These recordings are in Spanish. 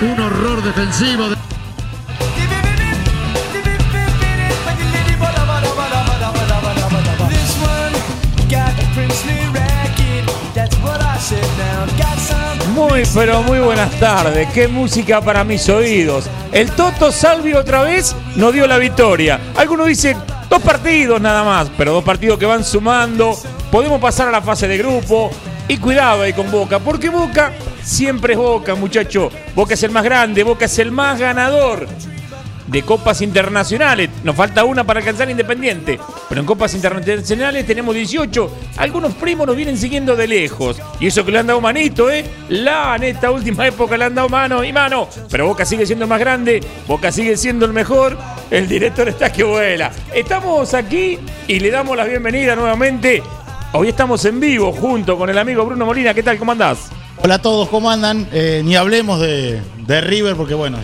Un horror defensivo. de-. Muy, pero muy buenas tardes. Qué música para mis oídos. El Toto Salvi otra vez nos dio la victoria. Algunos dicen dos partidos nada más, pero dos partidos que van sumando. Podemos pasar a la fase de grupo. Y cuidado ahí con Boca, porque Boca siempre es Boca, muchacho. Boca es el más grande, Boca es el más ganador de copas internacionales. Nos falta una para alcanzar Independiente. Pero en copas internacionales tenemos 18. Algunos primos nos vienen siguiendo de lejos. Y eso que le han dado manito, ¿eh? La en esta última época le han dado mano y mano. Pero Boca sigue siendo el más grande. Boca sigue siendo el mejor. El director está que vuela. Estamos aquí y le damos la bienvenida nuevamente. Hoy estamos en vivo junto con el amigo Bruno Molina. ¿Qué tal? ¿Cómo andás? Hola a todos, ¿cómo andan? Eh, ni hablemos de, de River porque bueno,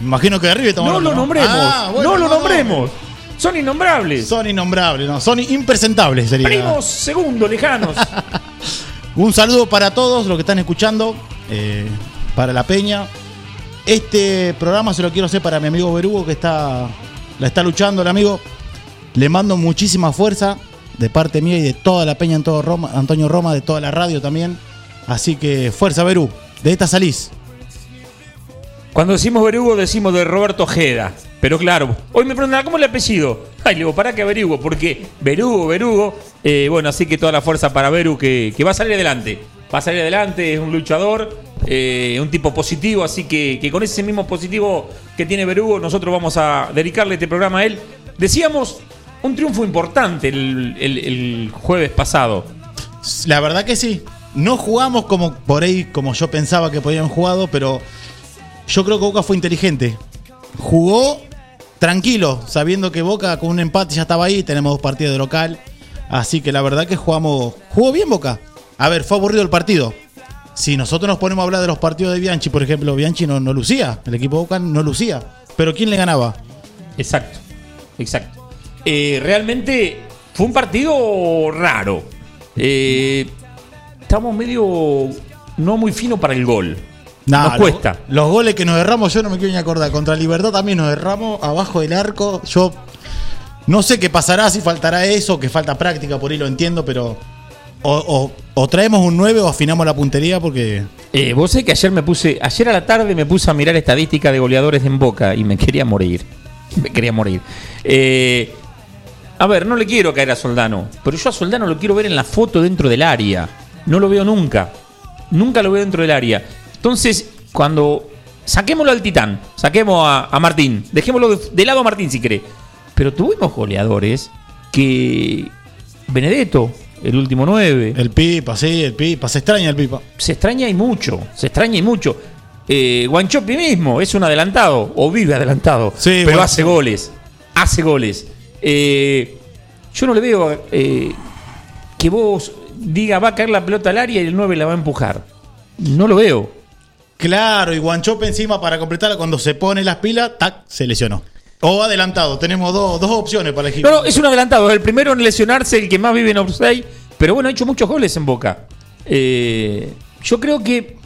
me imagino que de River estamos No lo hablando, nombremos. Ah, bueno, no lo nombremos. Son innombrables. Son innombrables, no, son impresentables sería. Primos segundos lejanos. Un saludo para todos los que están escuchando, eh, para la Peña. Este programa se lo quiero hacer para mi amigo Berugo que está la está luchando el amigo. Le mando muchísima fuerza de parte mía y de toda la Peña en todo Roma, Antonio Roma, de toda la radio también. Así que fuerza Berú, de esta salís. Cuando decimos Berugo decimos de Roberto Ojeda. Pero claro, hoy me preguntan, ¿cómo es el apellido? Ay, le digo, para que averiguo, porque Berugo, Berugo, eh, bueno, así que toda la fuerza para Beru que, que va a salir adelante. Va a salir adelante, es un luchador, eh, un tipo positivo, así que, que con ese mismo positivo que tiene Berugo, nosotros vamos a dedicarle este programa a él. Decíamos, un triunfo importante el, el- el jueves pasado. La verdad que sí. No jugamos como por ahí, como yo pensaba que podían jugado, pero yo creo que Boca fue inteligente. Jugó tranquilo, sabiendo que Boca con un empate ya estaba ahí, tenemos dos partidos de local. Así que la verdad que jugamos. Jugó bien Boca. A ver, fue aburrido el partido. Si nosotros nos ponemos a hablar de los partidos de Bianchi, por ejemplo, Bianchi no, no lucía. El equipo Boca no lucía. Pero ¿quién le ganaba? Exacto, exacto. Eh, realmente fue un partido raro. Eh, estamos medio no muy fino para el gol. Nah, Nos cuesta. Los, goles que nos erramos, yo no me quiero ni acordar. Contra Libertad también nos erramos abajo del arco. Yo no sé qué pasará, si faltará eso, que falta práctica, por ahí lo entiendo, pero. O, o- o traemos un 9 o afinamos la puntería porque. Eh, vos sabés que ayer me puse, ayer a la tarde me puse a mirar estadística de goleadores en Boca y me quería morir. Me quería morir. Eh, a ver, no le quiero caer a Soldano, pero yo a Soldano lo quiero ver en la foto dentro del área. No lo veo nunca. Nunca lo veo dentro del área. Entonces, cuando saquémoslo al Titán, saquemos a, a Martín, dejémoslo de, lado a Martín si cree. Pero tuvimos goleadores que. Benedetto, el último 9. El Pipa, sí, el Pipa. Se extraña el Pipa. se extraña y mucho, se extraña y mucho. Eh, Guanchopi mismo es un adelantado, o vive adelantado, Sí, pero bueno. hace goles, hace goles. Eh, yo no le veo eh, que vos diga va a caer la pelota al área y el 9 la va a empujar. No lo veo. Claro, y Guanchope encima para completarla, cuando se pone las pilas, tac, se lesionó. O adelantado, tenemos dos, dos opciones para elegir. No, no, es un adelantado, es el primero en lesionarse, el que más vive en offside, pero bueno, ha hecho muchos goles en Boca. Eh, yo creo que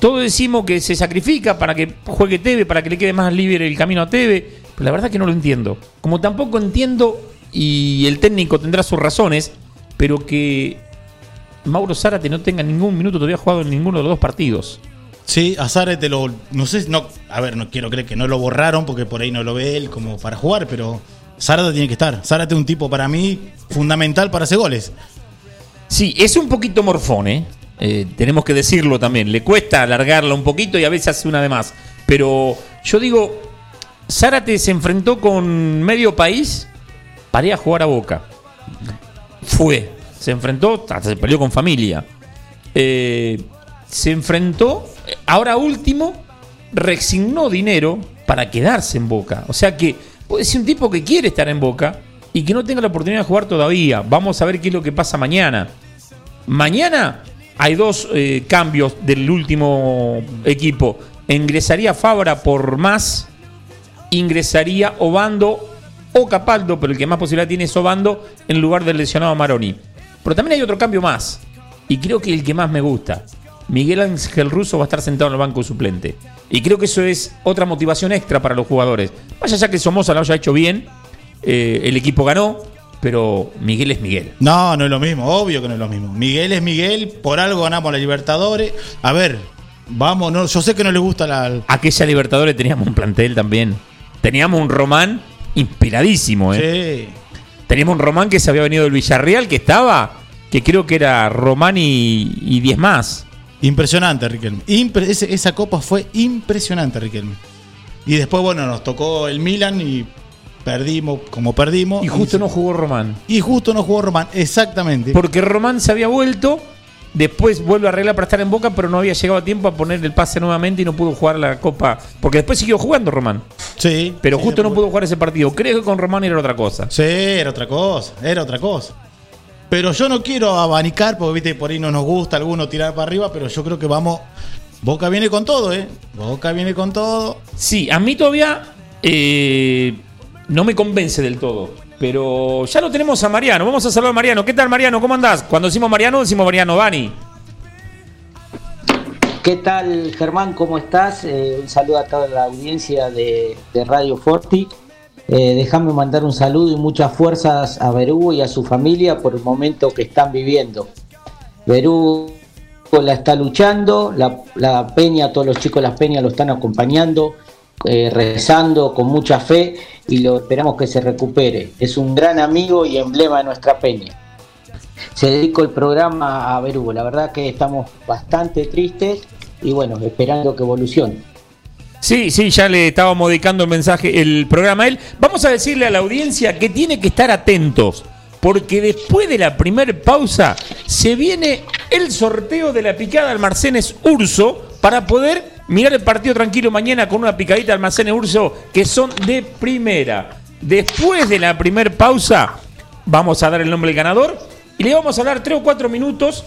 todos decimos que se sacrifica para que juegue Teve, para que le quede más libre el camino a Teve, pero la verdad que no lo entiendo. Como tampoco entiendo, y el técnico tendrá sus razones, pero que Mauro Zárate no tenga ningún minuto todavía jugado en ninguno de los dos partidos. Sí, a Zárate lo. No sé, no. A ver, no quiero creer que no lo borraron porque por ahí no lo ve él como para jugar, pero Zárate tiene que estar. Zárate es un tipo para mí fundamental para hacer goles. Sí, es un poquito morfón, ¿eh? Eh, tenemos que decirlo también. Le cuesta alargarla un poquito y a veces hace una de más. Pero yo digo, Zárate se enfrentó con medio país para ir a jugar a Boca. Fue, se enfrentó, hasta se peleó con familia. Eh, se enfrentó, ahora último, resignó dinero para quedarse en Boca. O sea que puede ser un tipo que quiere estar en Boca y que no tenga la oportunidad de jugar todavía. Vamos a ver qué es lo que pasa mañana. Mañana hay dos eh, cambios del último equipo. Ingresaría Fabra por más, ingresaría Obando o Capaldo, pero el que más posibilidad tiene es Obando en lugar del lesionado Maroni. Pero también hay otro cambio más. y creo que el que más me gusta. Miguel Ángel Russo va a estar sentado en el banco suplente. Y creo que eso es otra motivación extra para los jugadores. Más allá que Somoza lo haya hecho bien, eh, el equipo ganó, pero Miguel es Miguel. No, no es lo mismo, obvio que no es lo mismo. Miguel es Miguel, por algo ganamos la Libertadores. A ver, vamos, no, yo sé que no le gusta la. Aquella Libertadores teníamos un plantel también. Teníamos un Román inspiradísimo, ¿eh? Sí. Teníamos un Román que se había venido del Villarreal, que estaba, que creo que era Román y, y 10 más. Impresionante, Riquelme. Impre- ese- esa copa fue impresionante, Riquelme. Y después, bueno, nos tocó el Milan y perdimos como perdimos. Y justo no jugó Román. Y justo no jugó Román, exactamente. Porque Román se había vuelto, después vuelve a arreglar para estar en Boca, pero no había llegado a tiempo a poner el pase nuevamente y no pudo jugar la Copa. Porque después siguió jugando Román. sí. Pero sí, justo no pudo jugar ese partido. Creo que con Román era otra cosa. Sí, era otra cosa, era otra cosa. Pero yo no quiero abanicar, porque viste, por ahí no nos gusta alguno tirar para arriba, pero yo creo que vamos. Boca viene con todo, ¿eh? Boca viene con todo. Sí, a mí todavía eh, no me convence del todo. Pero ya lo tenemos a Mariano. Vamos a saludar a Mariano. ¿Qué tal, Mariano? ¿Cómo andás? Cuando decimos Mariano, decimos Mariano Dani. ¿Qué tal, Germán? ¿Cómo estás? Eh, un saludo a toda la audiencia de, Radio Forti. Eh, déjame mandar un saludo y muchas fuerzas a Berú y a su familia por el momento que están viviendo. Berú la está luchando, la, la Peña, todos los chicos de las Peñas lo están acompañando, eh, rezando con mucha fe y lo esperamos que se recupere. Es un gran amigo y emblema de nuestra Peña se dedicó el programa a Berú. La verdad que estamos bastante tristes y bueno, esperando que evolucione. Sí, sí, ya le estábamos dedicando el mensaje, el programa a él. Vamos a decirle a la audiencia que tiene que estar atentos, porque después de la primer pausa se viene el sorteo de la picada Almacenes Urso para poder mirar el partido tranquilo mañana con una picadita Almacenes Urso que son de primera. Después de la primer pausa vamos a dar el nombre del ganador y le vamos a dar tres o cuatro minutos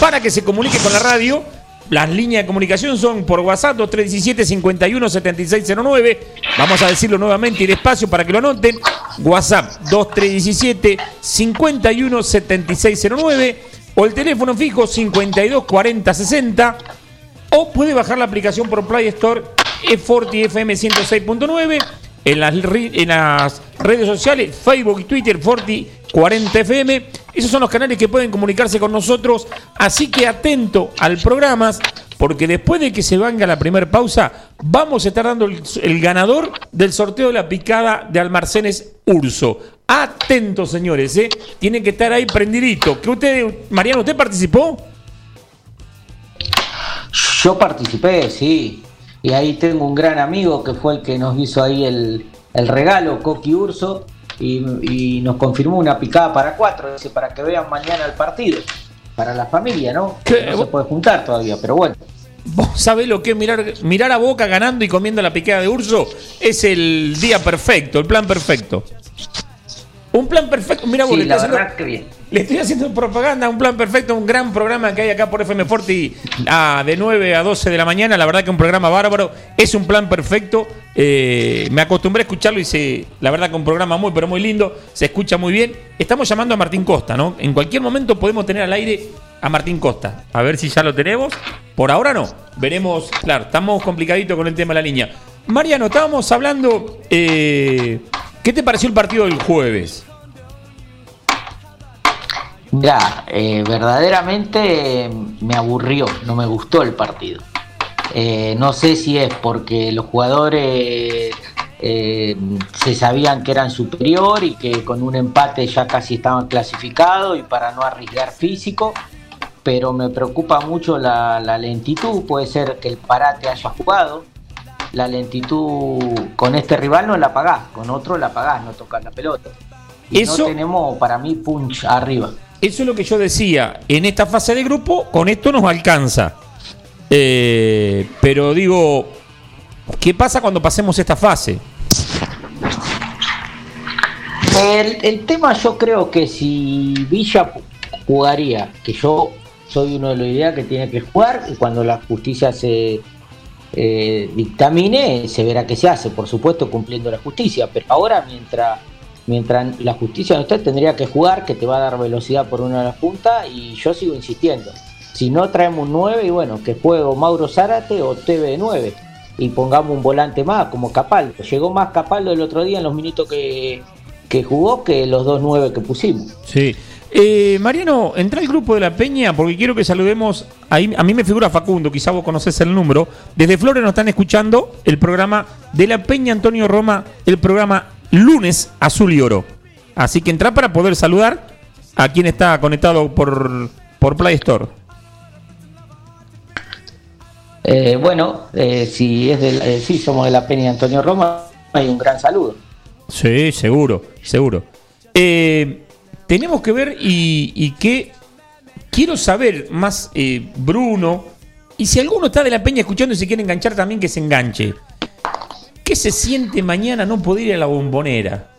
para que se comunique con la radio. Las líneas de comunicación son por WhatsApp 2317 51 7609. Vamos a decirlo nuevamente y despacio para que lo anoten. WhatsApp 2317 51 7609 o el teléfono fijo 52 40 60 o puede bajar la aplicación por Play Store Forti FM 106.9 en las, redes sociales Facebook y Twitter Forti 40 FM. Esos son los canales que pueden comunicarse con nosotros. Así que atento al programa, porque después de que se venga la primera pausa, vamos a estar dando el, el ganador del sorteo de la picada de Almacenes Urso. Atentos, señores, ¿eh? Tienen que estar ahí prendidito. ¿Que usted, Mariano, usted participó? Yo participé, sí. Y ahí tengo un gran amigo que fue el que nos hizo ahí el, el regalo, Coqui Urso, y, y nos confirmó una picada para cuatro, dice, para que vean mañana el partido. Para la familia, ¿no? ¿Qué? No se puede juntar todavía, pero bueno. ¿Vos sabés lo que es mirar, mirar a Boca ganando y comiendo la picada de Urso? Es el día perfecto, el plan perfecto. Un plan perfecto. Mira, vos, Sí, le, estoy haciendo, que bien. le estoy haciendo propaganda, un plan perfecto, un gran programa que hay acá por FM Forti ah, de 9 a 12 de la mañana. La verdad que un programa bárbaro. Es un plan perfecto. Eh, me acostumbré a escucharlo y se, la verdad que un programa muy, pero muy lindo. Se escucha muy bien. Estamos llamando a Martín Costa, ¿no? En cualquier momento podemos tener al aire a Martín Costa. A ver si ya lo tenemos. Por ahora no. Veremos. Claro, estamos complicaditos con el tema de la línea. Mariano, estábamos hablando. eh, ¿Qué te pareció el partido del jueves? Mirá, eh, verdaderamente me aburrió, no me gustó el partido. Eh, no sé si es porque los jugadores eh, se sabían que eran superior y que con un empate ya casi estaban clasificados y para no arriesgar físico, pero me preocupa mucho la lentitud, puede ser que el parate haya jugado. La lentitud con este rival no la pagás, con otro la pagás, no tocas la pelota. Y Eso- no tenemos para mí punch arriba. Eso es lo que yo decía. En esta fase de grupo, con esto nos alcanza. Eh, pero digo, ¿qué pasa cuando pasemos esta fase? El, el tema yo creo que si Villa jugaría, que yo soy uno de los ideas que tiene que jugar y cuando la justicia se eh, dictamine se verá qué se hace, por supuesto cumpliendo la justicia, pero ahora mientras Mientras la justicia no esté, tendría que jugar, que te va a dar velocidad por una de las puntas, y yo sigo insistiendo. Si no traemos un 9, y bueno, que juegue o Mauro Zárate o TV9, y pongamos un volante más, como Capaldo. Llegó más Capaldo el otro día en los minutos que, que jugó que los dos 9 que pusimos. Sí. Eh, Mariano, entra al grupo de la Peña porque quiero que saludemos. Ahí, a mí me figura Facundo, quizá vos conocés el número. Desde Flores nos están escuchando el programa de la Peña Antonio Roma, el programa Lunes Azul y Oro. Así que entra para poder saludar a quien está conectado por, por Play Store. Eh, bueno, eh, si es del, eh, sí, somos de la Peña Antonio Roma, hay un gran saludo. Sí, seguro, seguro. Eh, tenemos que ver y, y que quiero saber más, eh, Bruno, y si alguno está de la peña escuchando y se quiere enganchar también, que se enganche. ¿Qué se siente mañana no poder ir a la bombonera?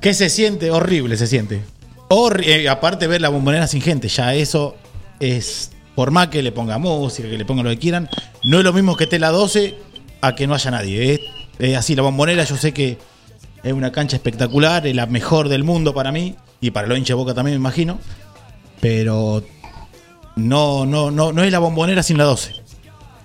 ¿Qué se siente? Horrible se siente. Horri- eh, aparte ver la bombonera sin gente, ya eso es, por más que le ponga música, que le ponga lo que quieran, no es lo mismo que esté la 12 a que no haya nadie. Es así, la bombonera yo sé que es una cancha espectacular, es la mejor del mundo para mí, y para los hinchas de boca también me imagino, pero no, no, no, no es la bombonera sin la 12.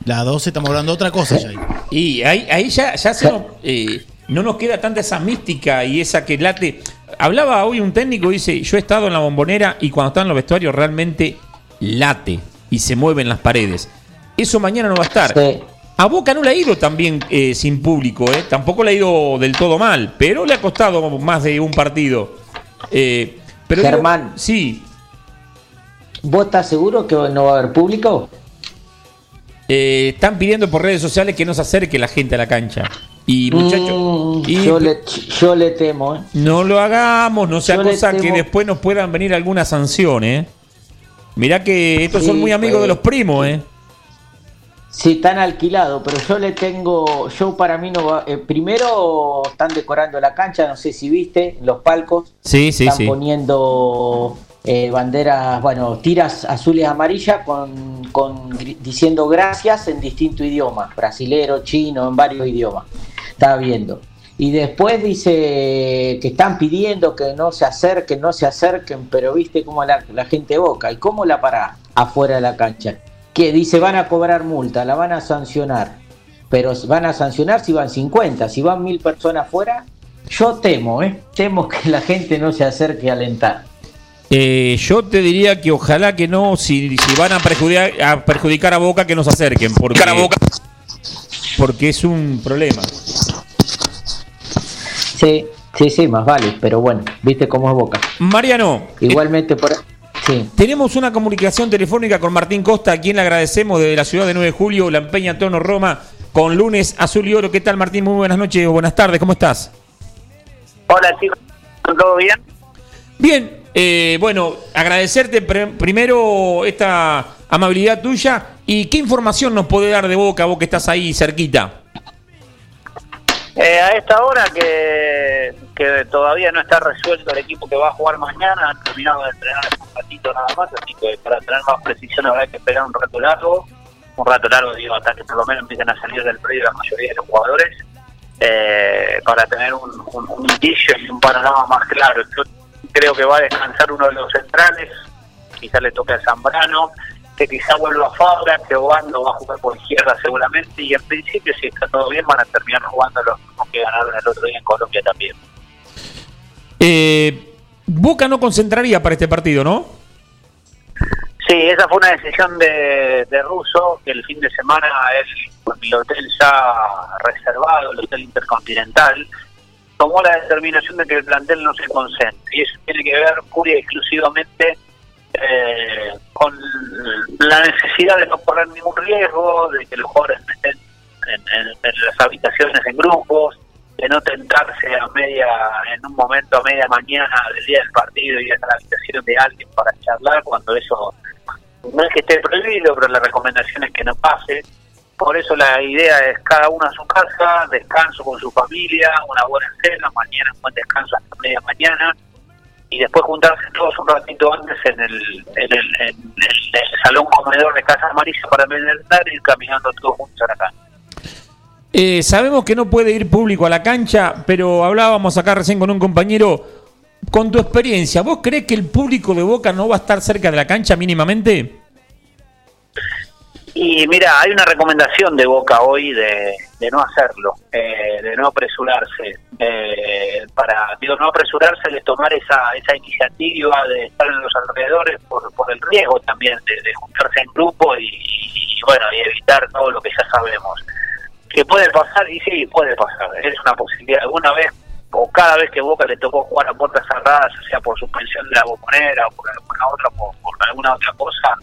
La 12 estamos hablando de otra cosa ya. Y ahí, ahí ya, ya se nos, eh, no nos queda tanta esa mística y esa que late. Hablaba hoy un técnico, dice, yo he estado en la bombonera y cuando está en los vestuarios realmente late y se mueven las paredes. Eso mañana no va a estar. Sí. A Boca no le ha ido también eh, sin público, eh. tampoco le ha ido del todo mal, pero le ha costado más de un partido. Eh, pero Germán. sí, ¿Vos estás seguro que no va a haber público? eh, están pidiendo por redes sociales que no se acerque la gente a la cancha. Y muchachos, Mm, y- yo, le, yo le temo, ¿eh? No lo hagamos, no sea Yo cosa que después nos puedan venir alguna sanción, ¿eh? Mirá que estos Sí, son muy amigos pues. de los primos, ¿eh? Sí, están alquilados, pero yo le tengo, yo para mí no va, eh, primero están decorando la cancha, no sé si viste, los palcos, Sí, sí, están sí. poniendo eh, banderas, bueno, tiras azules amarillas con, con diciendo gracias en distintos idiomas, brasilero, chino, en varios idiomas. Estaba viendo. Y después dice que están pidiendo que no se acerquen, no se acerquen, pero viste cómo la, la gente boca. ¿Y cómo la para afuera de la cancha? Que dice van a cobrar multa, la van a sancionar. Pero van a sancionar si van 50, si van mil personas afuera. Yo temo, ¿eh? Temo que la gente no se acerque a alentar. Eh, yo te diría que ojalá que no, si, si van a perjudicar, a perjudicar a Boca, que no se acerquen, porque, porque es un problema. Sí, sí, sí, más vale, pero bueno, viste cómo es Boca. Mariano, eh, Igualmente por... Sí, tenemos una comunicación telefónica con Martín Costa, a quien le agradecemos desde la ciudad de 9 de julio, la empeña Antonio Roma, con lunes azul y oro. ¿Qué tal, Martín? Muy buenas noches o buenas tardes, ¿cómo estás? Hola chicos, ¿todo bien? Bien, eh, bueno, agradecerte pr- primero esta amabilidad tuya y qué información nos puede dar de Boca, vos que estás ahí cerquita. Eh, a esta hora que, que todavía no está resuelto el equipo que va a jugar mañana, han terminado de entrenar un ratito nada más, así que para tener más precisión habrá que esperar un rato largo, un rato largo digo, hasta que por lo menos empiecen a salir del predio la mayoría de los jugadores, eh, para tener un, indicio y un panorama más claro. Yo creo que va a descansar uno de los centrales, quizá le toque a Zambrano, que quizá vuelva a Fabra, que Obando va a jugar por izquierda seguramente, y en principio, si está todo bien, van a terminar jugando los mismos que ganaron el otro día en Colombia también. Eh, Boca no concentraría para este partido, ¿no? Sí, esa fue una decisión de, de Russo, que el fin de semana él, con el hotel ya reservado, el hotel intercontinental, tomó la determinación de que el plantel no se concentre. Y eso tiene que ver pura y exclusivamente eh, con la necesidad de no correr ningún riesgo, de que los jugadores estén en, las habitaciones en grupos, de no tentarse a media, en un momento a media mañana del día del partido y ir a la habitación de alguien para charlar, cuando eso no es que esté prohibido, pero la recomendación es que no pase. Por eso la idea es cada uno a su casa, descanso con su familia, una buena cena, mañana un buen descanso hasta media mañana y después juntarse todos un ratito antes en el, en el, salón comedor de Casa Amarilla para merendar y ir caminando todos juntos a la cancha. Eh, sabemos que no puede ir público a la cancha, pero hablábamos acá recién con un compañero. Con tu experiencia, ¿vos crees que el público de Boca no va a estar cerca de la cancha mínimamente? Y mira, hay una recomendación de Boca hoy de, de no hacerlo, eh, de no apresurarse. eh, para digo, no apresurarse de tomar esa, esa iniciativa de estar en los alrededores por, por el riesgo también de, juntarse en grupo y, bueno, y evitar todo lo que ya sabemos. Que puede pasar, y sí, puede pasar, es una posibilidad. Alguna vez o cada vez que Boca le tocó jugar a puertas cerradas, sea por suspensión de la bombonera o por alguna otra, por alguna otra cosa,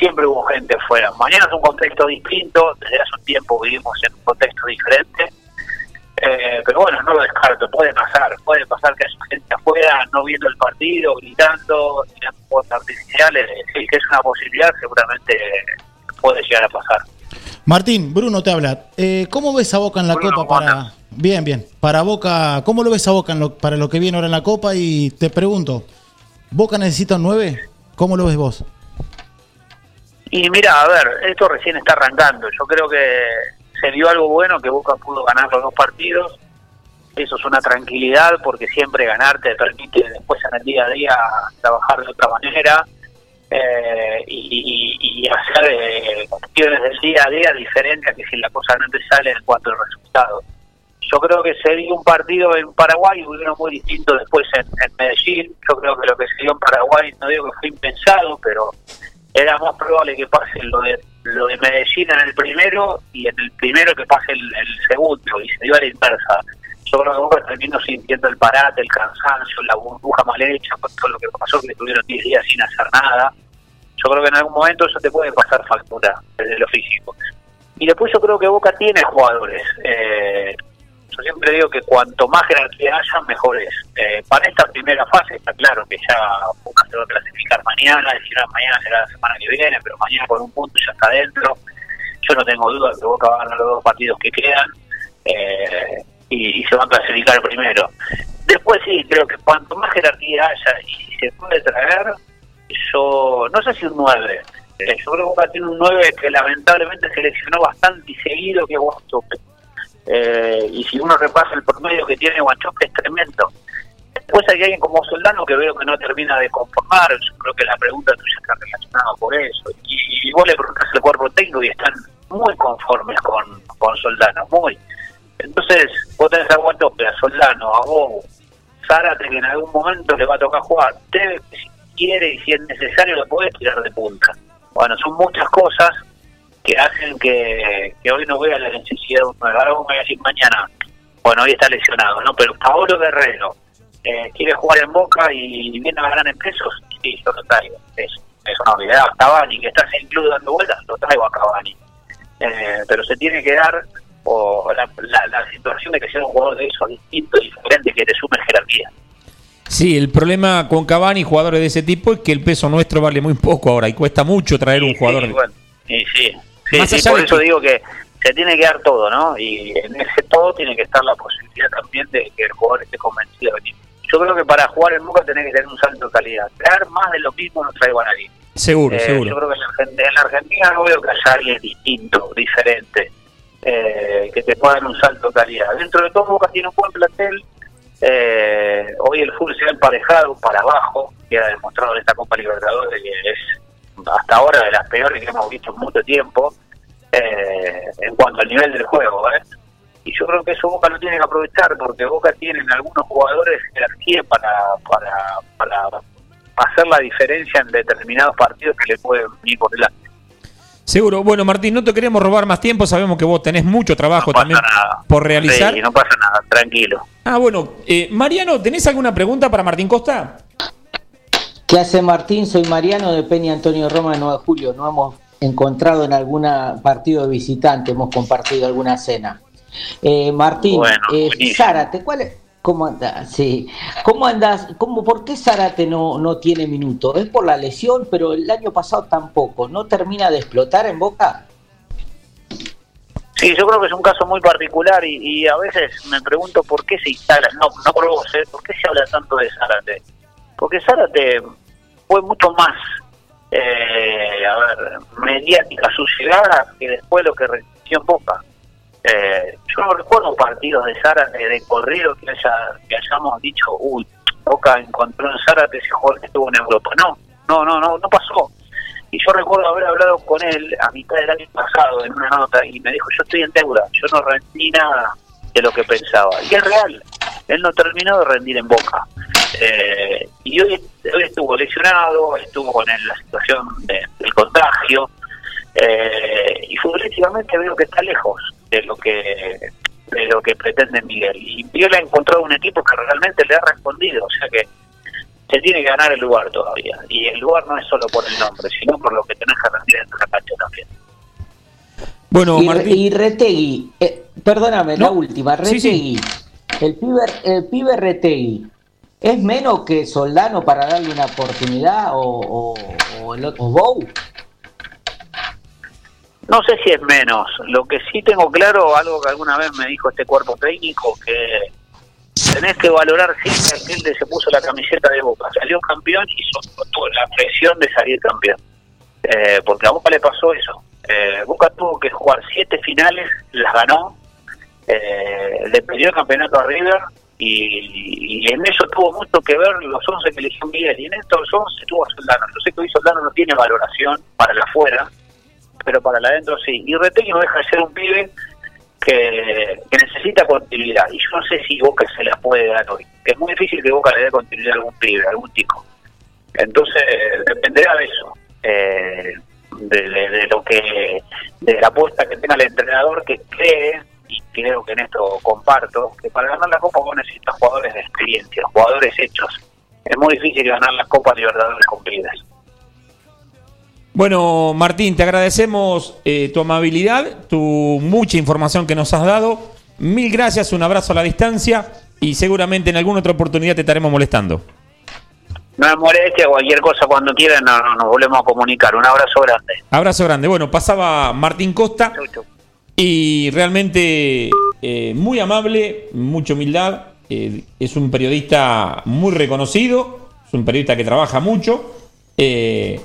siempre hubo gente afuera. Mañana es un contexto distinto, desde hace un tiempo vivimos en un contexto diferente, eh, pero bueno, no lo descarto, puede pasar, puede pasar que haya gente afuera no viendo el partido, gritando, tirando fuegos artificiales, sí, que es una posibilidad, seguramente puede llegar a pasar. Martín, Bruno te habla. Eh, ¿Cómo ves a Boca en la Bruno, Copa ¿cómo para... Bien, bien. Para Boca, ¿cómo lo ves a Boca en lo- para lo que viene ahora en la Copa? Y te pregunto, ¿Boca necesita un 9? ¿Cómo lo ves vos? Y mira, a ver, esto recién está arrancando. Yo creo que se vio algo bueno, que Boca pudo ganar los dos partidos. Eso es una tranquilidad porque siempre ganar te permite después en el día a día trabajar de otra manera eh, y, y- y hacer eh, cuestiones del día a día diferentes a que si la cosa no te sale en cuanto al resultado. Yo creo que se dio un partido en Paraguay y uno muy distinto después en, en Medellín. Yo creo que lo que se dio en Paraguay, no digo que fue impensado, pero era más probable que pase lo de lo de Medellín en el primero y en el primero que pase el, segundo y se dio a la inversa. Yo creo que Boca terminó sintiendo el parate, el cansancio, la burbuja mal hecha, con todo lo que pasó, que estuvieron 10 días sin hacer nada. Yo creo que en algún momento eso te puede pasar factura desde lo físico. Y después yo creo que Boca tiene jugadores. Eh, siempre digo que cuanto más jerarquía haya, mejor es. Eh, para esta primera fase está claro que ya Boca se va a clasificar mañana, si no mañana será la semana que viene, pero mañana con un punto ya está dentro. Yo no tengo duda que Boca va a ganar los dos partidos que quedan eh, y, se va a clasificar primero. Después sí, creo que cuanto más jerarquía haya y se puede traer, yo no sé si un 9. Eh, yo creo que Boca tiene un 9 que lamentablemente seleccionó bastante y seguido, que es. Eh, y si uno repasa el promedio que tiene Guanchope es tremendo. Después hay alguien como Soldano que veo que no termina de conformar. Yo creo que la pregunta tuya está relacionada por eso. Y, y vos le preguntás al cuerpo técnico y están muy conformes con, con Soldano, muy. Entonces, vos tenés a Guanchope, a Soldano, a Bobo, Zárate que en algún momento le va a tocar jugar. Tevez, si quiere y si es necesario, lo podés tirar de punta. Bueno, son muchas cosas que hacen que, que hoy no vea la necesidad de un nueve. Ahora vos me decir mañana, bueno, hoy está lesionado, ¿no? Pero Paolo Guerrero eh, quiere jugar en Boca y viene a ganar en pesos, sí, yo lo traigo. Es, es una obviedad. Cavani, que está sin club dando vueltas, lo traigo a Cavani. Eh, pero se tiene que dar o la, la, la situación de que sea un jugador de eso distinto, diferente, que te sume jerarquía. Sí, el problema con Cavani y jugadores de ese tipo es que el peso nuestro vale muy poco ahora y cuesta mucho traer un jugador. sí, bueno, sí, sí, Más sí, allá por eso que- digo que se tiene que dar todo, ¿no? Y en ese todo tiene que estar la posibilidad también de que el jugador esté convencido de venir. Yo creo que para jugar en Boca tenés que tener un salto de calidad. Traer más de lo mismo no traigo a nadie. Seguro, Eh, Yo seguro. creo que en la, Argentina, en la Argentina no veo que haya alguien distinto, diferente, eh, que te pueda dar un salto de calidad. Dentro de todo, Boca tiene un buen plantel. Eh, hoy el fútbol se ha emparejado para abajo, queda demostrado en esta Copa Libertadores que es hasta ahora de las peores que hemos visto en mucho tiempo eh, en cuanto al nivel del juego. ¿eh? Y yo creo que eso Boca lo tiene que aprovechar porque Boca tiene en algunos jugadores jerarquía para, para, para hacer la diferencia en determinados partidos que le pueden venir por delante. Seguro. Bueno, Martín, no te queremos robar más tiempo. Sabemos que vos tenés mucho trabajo No también nada. por realizar. Sí, no pasa nada, tranquilo. Ah, bueno. eh, Mariano, ¿tenés alguna pregunta para Martín Costa? ¿Qué hace Martín? Soy Mariano de Peña Antonio Roma de 9 de Julio. Nos hemos encontrado en algún partido de visitante, hemos compartido alguna cena. Eh, Martín, Bueno, eh. Zárate, ¿cuál es? ¿Cómo andás? Sí. ¿Cómo andás? ¿Cómo, ¿Por qué Zárate no, no tiene minutos? Es por la lesión, pero el año pasado tampoco. ¿No termina de explotar en Boca? Sí, yo creo que es un caso muy particular y, y a veces me pregunto por qué se instala, no, no por vos, ¿eh? ¿por qué se habla tanto de Zárate? Porque Zárate fue mucho más, eh, a ver, mediática su llegada que después lo que recibió en Boca. Eh, yo no recuerdo partidos de Zárate de corrido que, haya, que hayamos dicho, uy, Boca encontró en Zárate ese jugador que estuvo en Europa. No, no, no, no, no pasó. Y yo recuerdo haber hablado con él a mitad del año pasado en una nota y me dijo, yo estoy en deuda, yo no rendí nada de lo que pensaba. Y es real, él no terminó de rendir en Boca. Eh, y hoy, hoy estuvo lesionado, estuvo con la situación de- del contagio, eh, y futbolísticamente veo que está lejos de lo que de lo que pretende Miguel. Y Miguel ha encontrado un equipo que realmente le ha respondido, o sea que se tiene que ganar el lugar todavía. Y el lugar no es solo por el nombre, sino por lo que tenés que rendir en la cancha también. Bueno, y, Martín. y Retegui, eh, perdóname, la última, Sí, Retegui, sí. El, pibe, el pibe Retegui, ¿es menos que Soldano para darle una oportunidad o, el otro, o Bou? No sé si es menos. Lo que sí tengo claro, algo que alguna vez me dijo este cuerpo técnico, que tenés que valorar siempre aquel que se puso la camiseta de Boca. Salió campeón y soportó la presión de salir campeón. Eh, porque a Boca le pasó eso. Eh, Boca tuvo que jugar siete finales, las ganó, eh, le perdió el campeonato a River y, y en eso tuvo mucho que ver los 11 que eligió Miguel. Y en estos 11 tuvo a Soldano. Yo sé que hoy Soldano no tiene valoración para la afuera, pero para la adentro sí. Y Retegui no deja de ser un pibe que, necesita continuidad. Y yo no sé si Boca se la puede dar hoy. Es muy difícil que Boca le dé continuidad a algún pibe, a algún chico. Entonces, dependerá de eso. eh, de, de- de lo que de la apuesta que tenga el entrenador que cree y creo que en esto comparto que para ganar la copa vos necesitas jugadores de experiencia jugadores hechos es muy difícil ganar las copas Libertadores pibes Bueno, Martín, te agradecemos eh, tu amabilidad, tu mucha información que nos has dado. Mil gracias, un abrazo a la distancia y seguramente en alguna otra oportunidad te estaremos molestando. no me moleste cualquier cosa cuando quieran no, no, nos volvemos a comunicar un abrazo grande Abrazo grande. Bueno, pasaba Martín Costa Chau, chau. Y realmente eh, muy amable, mucha humildad. eh, es un periodista muy reconocido, es un periodista que trabaja mucho. eh,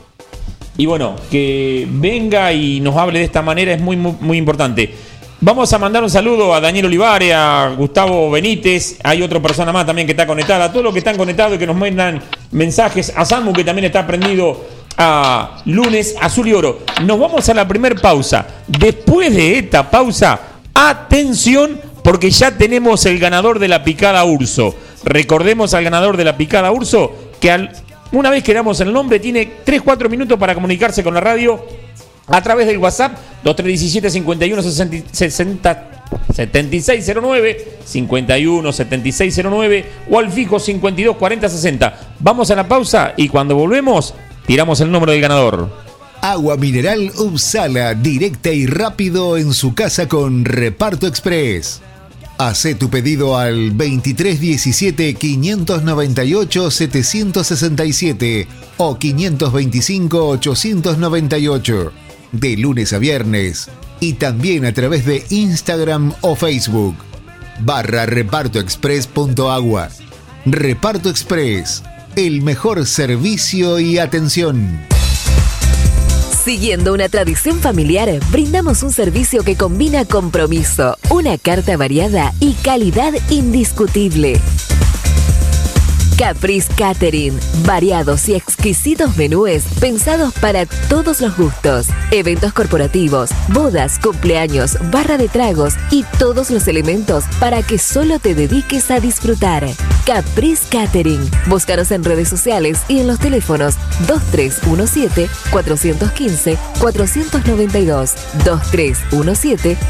y bueno, que venga y nos hable de esta manera es muy, muy, muy importante. Vamos a mandar un saludo a Daniel Olivares, a Gustavo Benítez, hay otra persona más también que está conectada, a todos los que están conectados y que nos mandan mensajes, a Samu que también está prendido a lunes azul y oro. Nos vamos a la primer pausa. Después de esta pausa, atención porque ya tenemos el ganador de la picada Urso. Recordemos al ganador de la picada Urso que una vez que damos el nombre tiene 3-4 minutos para comunicarse con la radio a través del WhatsApp 2317 51 60 7609 51 7609 o al fijo 52 40 60. Vamos a la pausa y cuando volvemos tiramos el número del ganador. Agua mineral Upsala, directa y rápido en su casa con Reparto Express. Hacé tu pedido al 2317 598 767 o 525 898 de lunes a viernes y también a través de Instagram o Facebook barra repartoexpress.agua. Reparto Express, el mejor servicio y atención. Siguiendo una tradición familiar, brindamos un servicio que combina compromiso, una carta variada y calidad indiscutible. Caprice Catering, variados y exquisitos menúes pensados para todos los gustos. Eventos corporativos, bodas, cumpleaños, barra de tragos y todos los elementos para que solo te dediques a disfrutar. Caprice Catering. Búscanos en redes sociales y en los teléfonos 2317-415-492,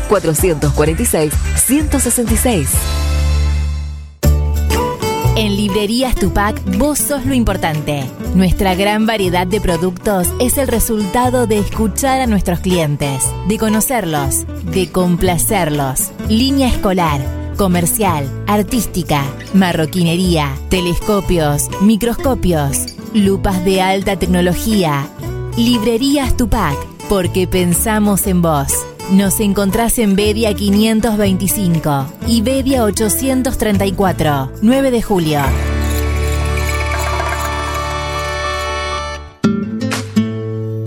2317-446-166. En Librerías Tupac, vos sos lo importante. Nuestra gran variedad de productos es el resultado de escuchar a nuestros clientes, de conocerlos, de complacerlos. Línea escolar, comercial, artística, marroquinería, telescopios, microscopios, lupas de alta tecnología. Librerías Tupac, porque pensamos en vos. Nos encontrás en Bedia 525 y Bedia 834, 9 de julio.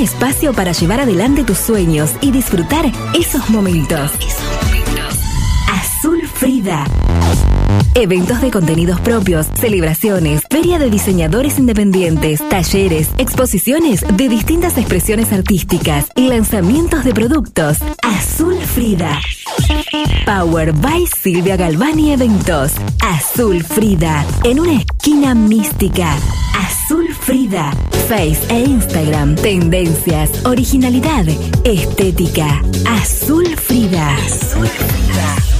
Espacio para llevar adelante tus sueños y disfrutar esos momentos. Azul Frida. Eventos de contenidos propios, celebraciones, feria de diseñadores independientes, talleres, exposiciones de distintas expresiones artísticas y lanzamientos de productos. Azul Frida. Power by Silvia Galvani Eventos. Azul Frida. En una esquina mística. Azul Frida. Face e Instagram. Tendencias, originalidad, estética. Azul Frida. Azul Frida.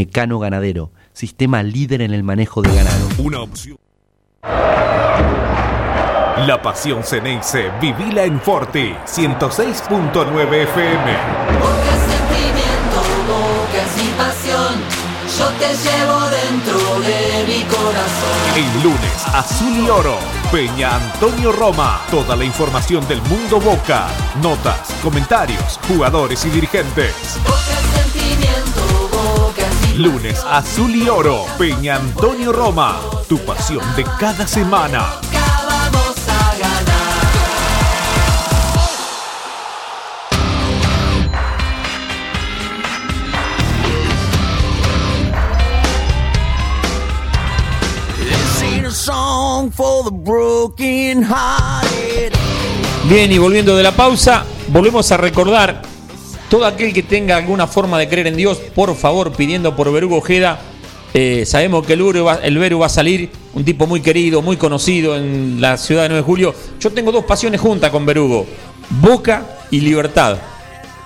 Mecano Ganadero, sistema líder en el manejo de ganado. Una opción. La pasión Ceneice, vivila en Forti, 106.9 FM. Boca sentimiento, bocas y pasión. Yo te llevo dentro de mi corazón. El lunes, Azul y Oro, Peña Antonio Roma. Toda la información del mundo Boca. Notas, comentarios, jugadores y dirigentes. Lunes, Azul y Oro, Peña Antonio Roma. Tu pasión de cada semana. Bien, y volviendo de la pausa, volvemos a recordar, todo aquel que tenga alguna forma de creer en Dios, por favor, pidiendo por Berugo Ojeda, eh, sabemos que el Beru, va, a salir, un tipo muy querido, muy conocido en la ciudad de 9 de julio. Yo tengo dos pasiones juntas con Berugo, Boca y Libertad.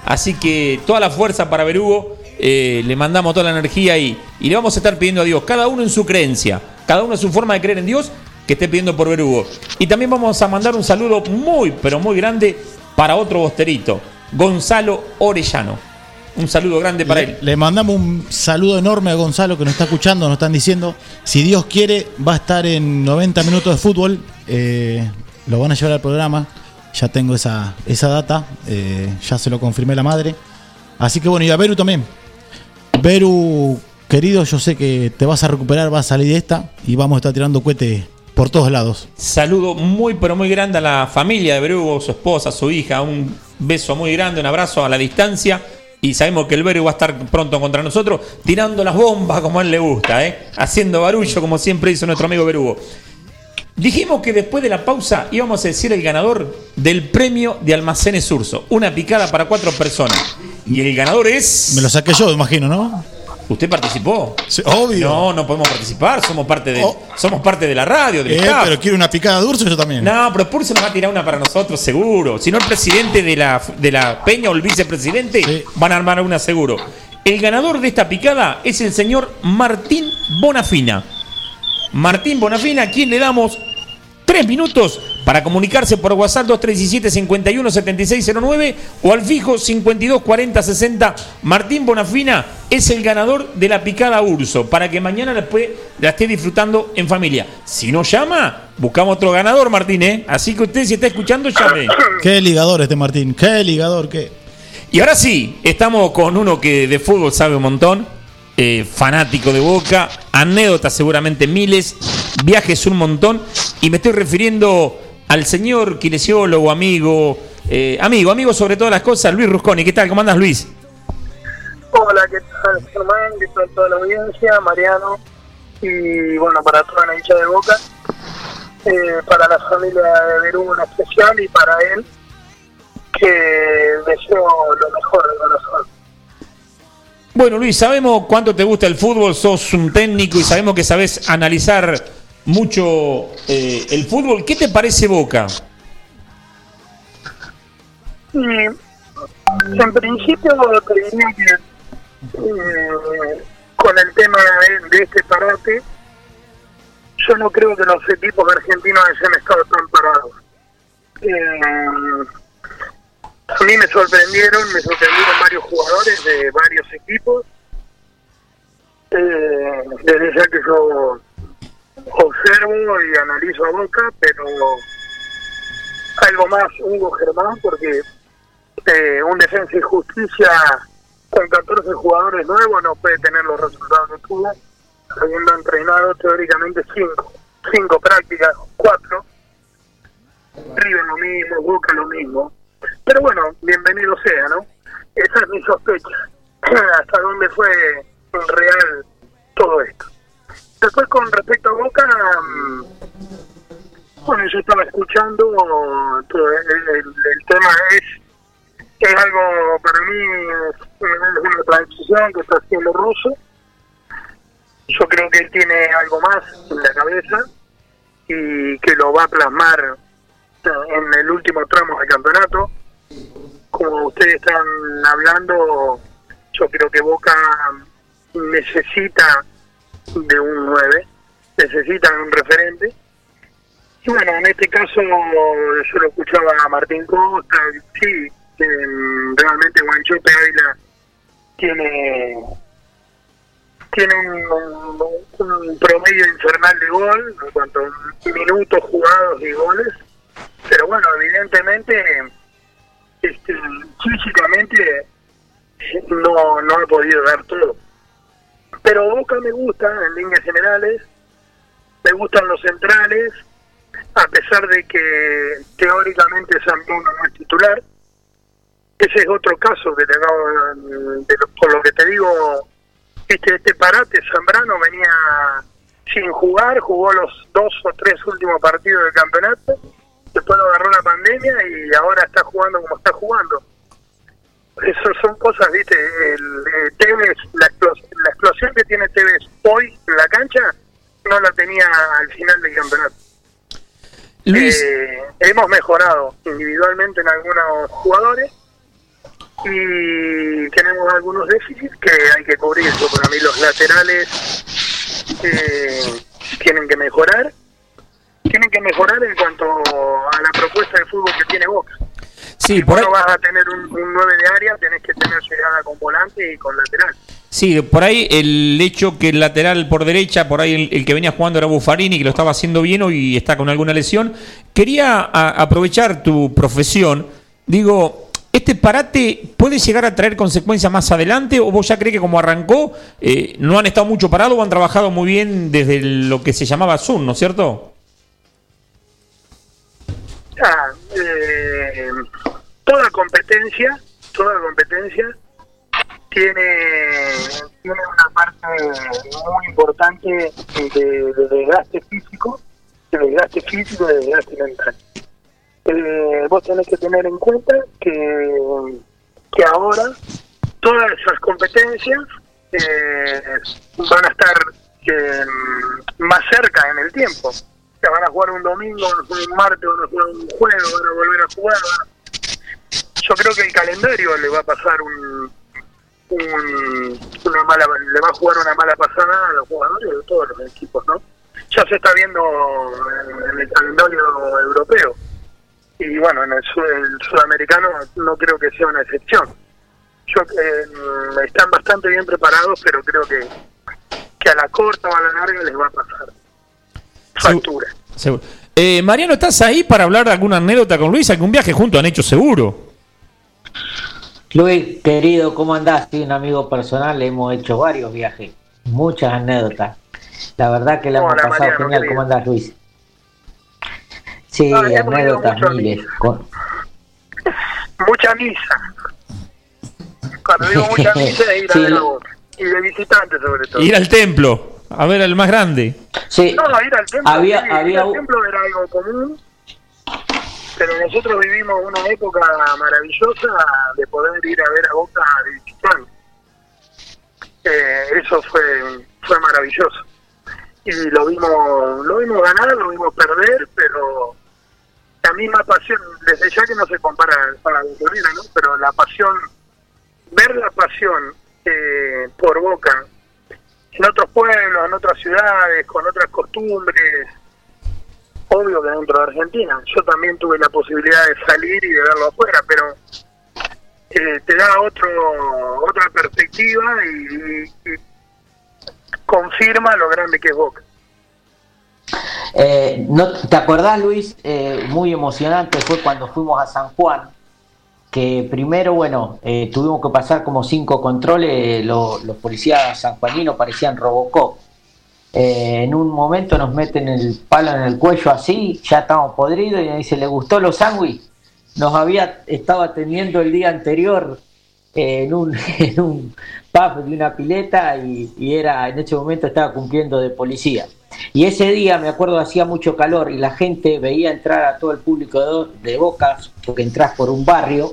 Así que toda la fuerza para Berugo, eh, le mandamos toda la energía y, y le vamos a estar pidiendo a Dios, cada uno en su creencia, cada uno en su forma de creer en Dios, que esté pidiendo por Berugo. Y también vamos a mandar un saludo muy, pero muy grande para otro bosterito, Gonzalo Orellano. Un saludo grande para le, él. le mandamos un saludo enorme a Gonzalo que nos está escuchando, nos están diciendo, si Dios quiere, va a estar en 90 minutos de fútbol, eh, lo van a llevar al programa, ya tengo esa, esa data, eh, ya se lo confirmé la madre. Así que bueno, y a Beru también. Beru, querido, yo sé que te vas a recuperar, vas a salir de esta y vamos a estar tirando cohete por todos lados. Saludo muy, pero muy grande a la familia de Berugo, su esposa, su hija. Un beso muy grande, un abrazo a la distancia. Y sabemos que el Beru va a estar pronto contra nosotros, tirando las bombas como a él le gusta, ¿eh? haciendo barullo como siempre hizo nuestro amigo Berugo. Dijimos que después de la pausa íbamos a decir el ganador del premio de Almacenes Urso. Una picada para cuatro personas. Y el ganador es. Me lo saqué yo, imagino, ¿no? ¿Usted participó? obvio. No, no podemos participar. Somos parte de, somos parte de la radio, del Eh, staff. pero quiero una picada urso yo también. No, pero Pulso nos va a tirar una para nosotros, seguro. Si no, el presidente de la, de la Peña o el vicepresidente van a armar una seguro. El ganador de esta picada es el señor Martín Bonafina. Martín Bonafina, a quien le damos tres minutos para comunicarse por WhatsApp 2317 51 7609 o al fijo 52 40 60. Martín Bonafina es el ganador de la picada Urso para que mañana después la esté disfrutando en familia. Si no llama, buscamos otro ganador, Martín, ¿eh? Así que usted si está escuchando, llame. Qué ligador este Martín. Qué ligador, qué. Y ahora sí, estamos con uno que de fútbol sabe un montón, eh, fanático de Boca, anécdotas seguramente miles, viajes un montón, y me estoy refiriendo al señor kinesiólogo, amigo, eh, amigo, amigo sobre todas las cosas, Luis Rusconi. ¿Qué tal? ¿Cómo andas, Luis? Hola, ¿qué tal, Germán? ¿Qué tal toda la audiencia? Mariano. Y bueno, para toda la hincha de Boca. Eh, para la familia de Perú en especial y para él, que deseo lo mejor de corazón. Bueno, Luis, sabemos cuánto te gusta el fútbol, sos un técnico y sabemos que sabes analizar mucho eh, el fútbol. ¿Qué te parece Boca? Y en principio que eh, con el tema de, este parate, yo no creo que los equipos argentinos hayan estado tan parados. Eh, a mí me sorprendieron, me sorprendieron varios jugadores de varios equipos. Eh, desde ya que yo observo y analizo a Boca, pero algo más Hugo Germán, porque eh, un defensa y justicia con 14 jugadores nuevos no puede tener los resultados que tuvo, habiendo entrenado teóricamente 5, 5 prácticas, 4. River lo mismo, Boca lo mismo. Pero bueno, bienvenido sea, ¿no? Esa es mi sospecha. Hasta dónde fue real todo esto. Después con respecto a Boca, mm, bueno, yo estaba escuchando, el tema es, es algo para mí, es una transición que está haciendo Russo. Yo creo que él tiene algo más en la cabeza y que lo va a plasmar en el último tramo del campeonato. Como ustedes están hablando, yo creo que Boca necesita de un 9, necesita de un referente. Y bueno, en este caso yo lo escuchaba a Martín Costa, sí, realmente Guanchope Ávila tiene tiene un promedio infernal de gol en cuanto a minutos jugados y goles pero bueno evidentemente este, físicamente no no ha podido dar todo. Pero Boca me gusta en líneas generales me gustan los centrales a pesar de que teóricamente Zambrano no es titular. Ese es otro caso que te acabo de- por lo que te digo este, este parate, Zambrano venía sin jugar, jugó los dos o tres últimos partidos del campeonato, después lo agarró la pandemia y ahora está jugando como está jugando. Eso son cosas, viste, el, eh, Tevez, la, explos- la explosión que tiene Tevez hoy en la cancha, no la tenía al final del campeonato. Luis. Eh, hemos mejorado individualmente en algunos jugadores y tenemos algunos déficits que hay que cubrir. Yo, para mí los laterales eh, tienen que mejorar. Tienen que mejorar en cuanto a la propuesta de fútbol que tiene Boca. Sí, si por ahí, no vas a tener un, un 9 de área, tenés que tener llegada con volante y con lateral. sí, por ahí el hecho que el lateral por derecha, por ahí el, el que venía jugando era Buffarini, que lo estaba haciendo bien hoy está con alguna lesión. Quería a- aprovechar tu profesión. Digo, ¿este parate puede llegar a traer consecuencias más adelante o vos ya crees que como arrancó eh, no han estado mucho parados o han trabajado muy bien desde lo que se llamaba Zoom, ¿no es cierto? Ah, eh, toda competencia, toda competencia tiene, tiene una parte muy importante de, de desgaste físico, de desgaste físico de desgaste mental. Eh, vos tenés que tener en cuenta que, que ahora todas esas competencias eh, van a estar eh, más cerca en el tiempo. Van a jugar un domingo, van a jugar un martes, van a jugar un jueves, van a volver a jugar. a- Yo creo que el calendario le va a pasar un, un- una mala, le va a jugar una mala pasada a los jugadores de todos los equipos, ¿no? Ya se está viendo en, el calendario europeo y bueno, en el, su- el sudamericano no creo que sea una excepción. Yo eh, están bastante bien preparados, pero creo que, que a la corta o a la larga les va a pasar factura. Seguro. Eh, Mariano, ¿estás ahí para hablar de alguna anécdota con Luis? ¿Algún viaje juntos han hecho seguro? Luis, querido, ¿cómo andás? Soy un amigo personal, hemos hecho varios viajes, muchas anécdotas. La verdad que la hemos pasado Mariano, genial. querido. ¿Cómo andás, Luis? Sí, anécdotas miles. Con- Mucha misa. Cuando digo mucha misa es ir a Sí, ver a lo- vos. Y de visitantes sobre todo. Ir al templo, a ver al más grande. Sí. No, ir al templo. Había- sí, ir había al templo era algo común. Pero nosotros vivimos una época maravillosa de poder ir a ver a Boca de visitante. Eh, eso fue fue maravilloso. Y lo vimos lo vimos ganar, lo vimos perder, pero la misma pasión, desde ya que no se compara con la ¿no? Pero la pasión, ver la pasión eh, por Boca en otros pueblos, en otras ciudades, con otras costumbres, obvio que dentro de Argentina. Yo también tuve la posibilidad de salir y de verlo afuera, pero eh, te da otro otra perspectiva y, y- confirma lo grande que es Boca. Eh, ¿no, ¿Te acordás, Luis? Eh, muy emocionante fue cuando fuimos a San Juan, que primero, bueno, eh, tuvimos que pasar como cinco controles, eh, lo- los policías sanjuaninos parecían Robocop. Eh, en un momento nos meten el palo en el cuello así, ya estamos podridos y nos dice, ¿le gustó los sándwiches? Nos había estado atendiendo el día anterior en, un, en un pub de una pileta y, era en ese momento estaba cumpliendo de policía. Y ese día, me acuerdo, hacía mucho calor y la gente veía entrar a todo el público de, de Bocas, porque entras por un barrio,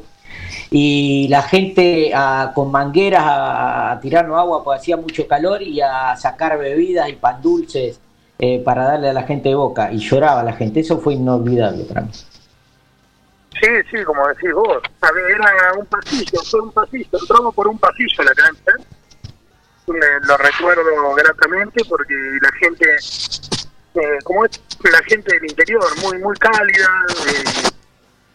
y la gente a- con mangueras a, a tirarnos agua porque hacía mucho calor y a sacar bebidas y pan dulces eh, para darle a la gente de Boca. Y lloraba la gente, eso fue inolvidable para mí. Sí, sí, como decís vos. Era un pasillo, fue un pasillo. Entramos por un pasillo la cancha. Me- lo recuerdo gratamente porque la gente, eh, como es la gente del interior, muy muy cálida, eh,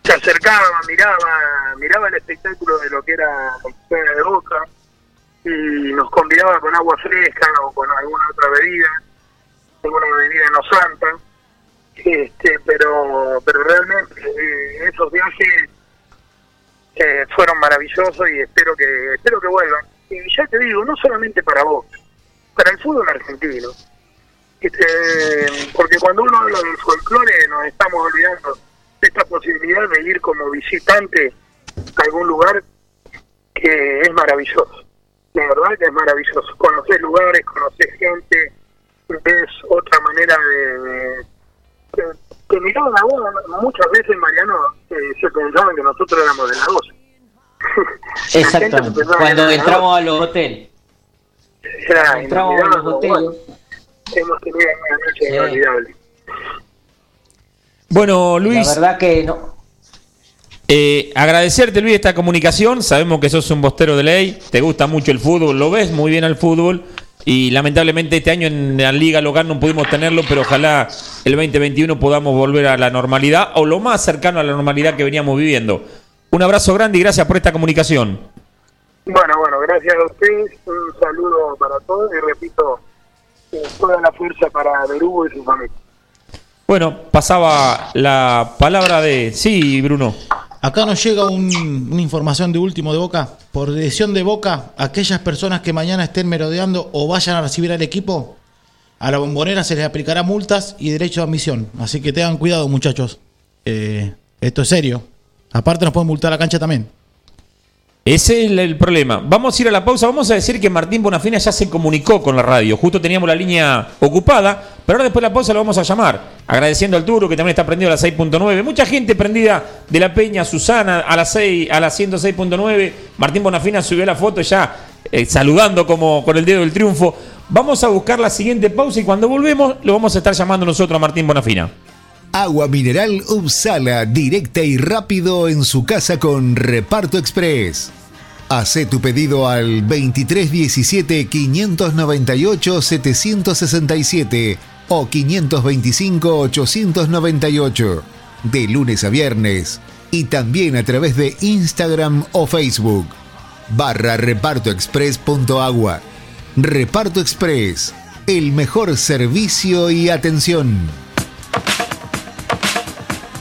se acercaba, miraba, miraba el espectáculo de lo que era la historia de Boca y nos convidaba con agua fresca o con alguna otra bebida, alguna bebida no santa. Este pero pero realmente eh, esos viajes eh, fueron maravillosos y espero que espero que vuelvan. Y ya te digo no solamente para vos para el fútbol argentino. Este, porque cuando uno habla del folclore nos estamos olvidando esta posibilidad de ir como visitante a algún lugar que es maravilloso la verdad que es maravilloso conocer lugares conocer gente ves otra manera de, de- que, que miraban a vos, muchas veces, Mariano, eh, se pensaban que nosotros éramos de la 12. Exactamente, cuando entramos a los hoteles. Entramos a los hoteles. bueno, hemos tenido una noche inolvidable. Bueno, Luis. La verdad que no. Eh, agradecerte, Luis, esta comunicación. Sabemos que sos un bostero de ley, te gusta mucho el fútbol, lo ves muy bien al fútbol. Y lamentablemente este año en la liga local no pudimos tenerlo, pero ojalá el 2021 podamos volver a la normalidad o lo más cercano a la normalidad que veníamos viviendo. Un abrazo grande y gracias por esta comunicación. Bueno, bueno, gracias a ustedes, un saludo para todos y repito, eh, toda la fuerza para Berugo y su familia. Bueno, pasaba la palabra de... Sí, Bruno. Acá nos llega un- una información de último de Boca. Por decisión de Boca, aquellas personas que mañana estén merodeando o vayan a recibir al equipo, a la bombonera se les aplicará multas y derecho de admisión. Así que tengan cuidado, muchachos. Eh, esto es serio. Aparte nos pueden multar la cancha también. Ese es el, problema. Vamos a ir a la pausa. Vamos a decir que Martín Bonafina ya se comunicó con la radio. Justo teníamos la línea ocupada, Pero ahora después de la pausa lo vamos a llamar. Agradeciendo al Turo que también está prendido a las 6.9. Mucha gente prendida de la Peña, Susana a las 6, a las 106.9. Martín Bonafina subió la foto ya eh, saludando como con el dedo del triunfo. Vamos a buscar la siguiente pausa y cuando volvemos lo vamos a estar llamando nosotros a Martín Bonafina. Agua mineral Upsala, directa y rápido en su casa con Reparto Express. Hacé tu pedido al 2317 598 767 o 525 898 de lunes a viernes y también a través de Instagram o Facebook barra repartoexpress.agua. Reparto Express, el mejor servicio y atención.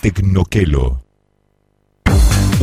Tecnoquelo.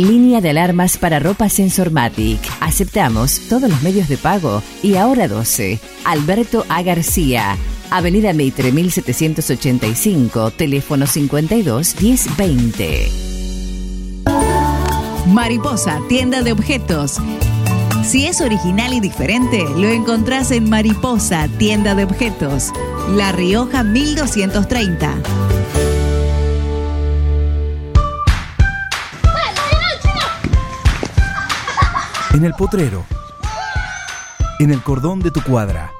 Línea de alarmas para ropa Sensormatic. Aceptamos todos los medios de pago y ahora 12. Alberto A. García. Avenida Mitre 1785, teléfono 52 1020. Mariposa, tienda de objetos. Si es original y diferente, lo encontrás en Mariposa, tienda de objetos. La Rioja 1230. En el potrero. En el cordón de tu cuadra.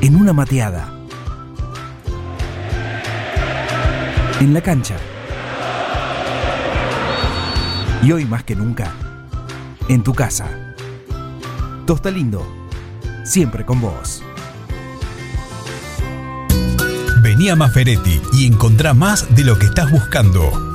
En una mateada. En la cancha. Y hoy más que nunca, en tu casa. Tosta Lindo, siempre con vos. Vení a Maferetti y encontrá más de lo que estás buscando.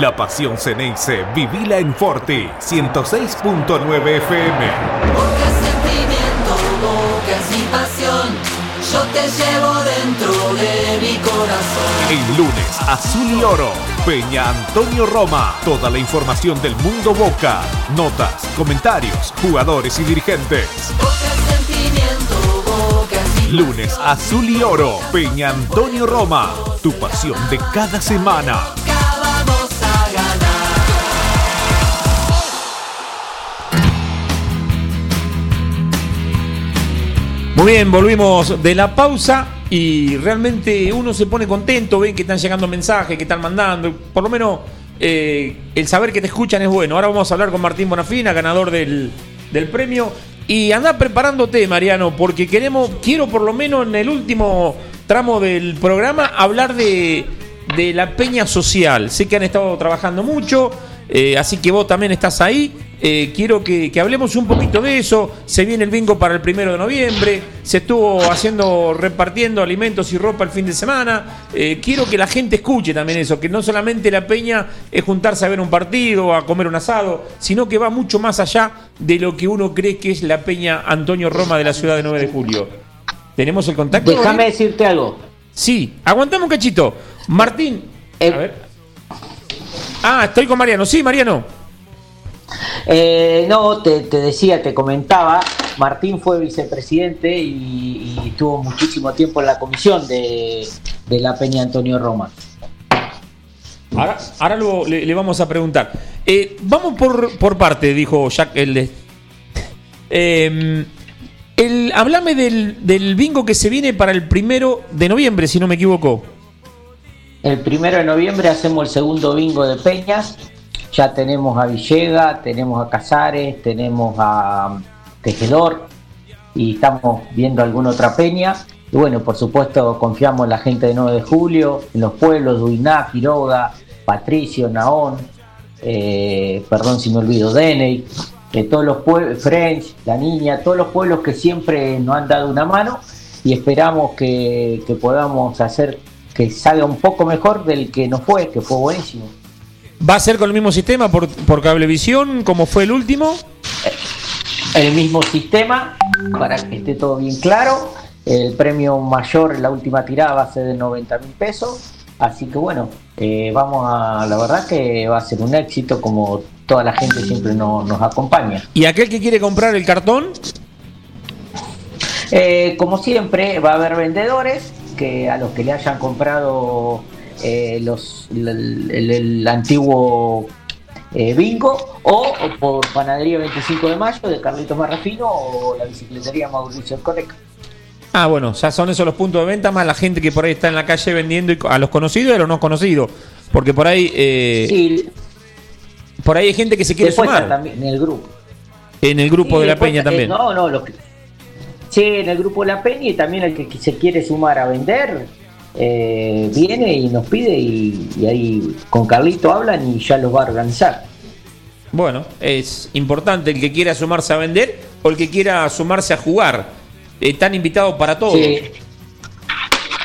La pasión Ceneice, vivila en Forti, 106.9 FM. Boca es sentimiento, es mi pasión. yo te llevo dentro de mi corazón. El lunes, Azul y Oro. Peña Antonio Roma. Toda la información del mundo Boca. Notas, comentarios, jugadores y dirigentes. Sentimiento, boca. Lunes, Azul y Oro. Peña Antonio Roma. Tu pasión de cada semana. Muy bien, volvimos de la pausa y realmente uno se pone contento, ven que están llegando mensajes, que están mandando, por lo menos eh, el saber que te escuchan es bueno. Ahora vamos a hablar con Martín Bonafina, ganador del, del premio. Y anda preparándote, Mariano, porque queremos, quiero por lo menos en el último tramo del programa hablar de, de la peña social. Sé que han estado trabajando mucho, eh, así que vos también estás ahí. Eh, quiero que, que hablemos un poquito de eso. Se viene el bingo para el primero de noviembre. Se estuvo haciendo, repartiendo alimentos y ropa el fin de semana. Eh, quiero que la gente escuche también eso, que no solamente la peña es juntarse a ver un partido, a comer un asado, sino que va mucho más allá de lo que uno cree que es la peña Antonio Roma de la ciudad de 9 de julio. ¿Tenemos el contacto? Déjame decirte algo. Sí, aguantame un cachito. Martín. Eh, A ver. Ah, estoy con Mariano. Sí, Mariano. Eh, no, te, te decía, te comentaba, Martín fue vicepresidente y, y tuvo muchísimo tiempo en la comisión de, de la Peña Antonio Roma. Ahora, ahora lo- le, le vamos a preguntar. Eh, vamos por, por parte, dijo Jack. El, Eh, el, hablame del, del bingo que se viene para el primero de noviembre, si no me equivoco. El primero de noviembre hacemos el segundo bingo de Peñas. Ya tenemos a Villega, tenemos a Casares, tenemos a Tejedor y estamos viendo alguna otra peña. Y bueno, por supuesto, confiamos en la gente de 9 de julio, en los pueblos, Duiná, Quiroga, Patricio, Naón, eh, perdón si me olvido, Deney, de todos los pueblos, French, La Niña, todos los pueblos que siempre nos han dado una mano y esperamos que, que podamos hacer que salga un poco mejor del que nos fue, que fue buenísimo. ¿Va a ser con el mismo sistema por, por cablevisión, como fue el último? el mismo sistema para que esté todo bien claro. El premio mayor, la última tirada va a ser de 90 mil pesos. Así que bueno, eh, vamos a, la verdad que va a ser un éxito como toda la gente siempre nos, nos acompaña. ¿Y aquel que quiere comprar el cartón? Eh, como siempre, va a haber vendedores que a los que le hayan comprado eh, los, el, el- el antiguo eh, bingo o por Panadería 25 de Mayo de Carlitos Marrafino o la bicicletería Mauricio Correca. Ah, bueno, ya son esos los puntos de venta, más la gente que por ahí está en la calle vendiendo y a los conocidos y a los no conocidos. Porque por ahí. eh, Sí, por ahí hay gente que se quiere después sumar. también en el grupo. En el grupo Sí, de la Peña eh, también. no, no, los que- sí, en el grupo de la Peña y también el que se quiere sumar a vender eh, viene y nos pide y, y ahí con Carlito hablan y ya los va a organizar. Bueno, es importante el que quiera sumarse a vender o el que quiera sumarse a jugar. Están invitados para todo. Sí.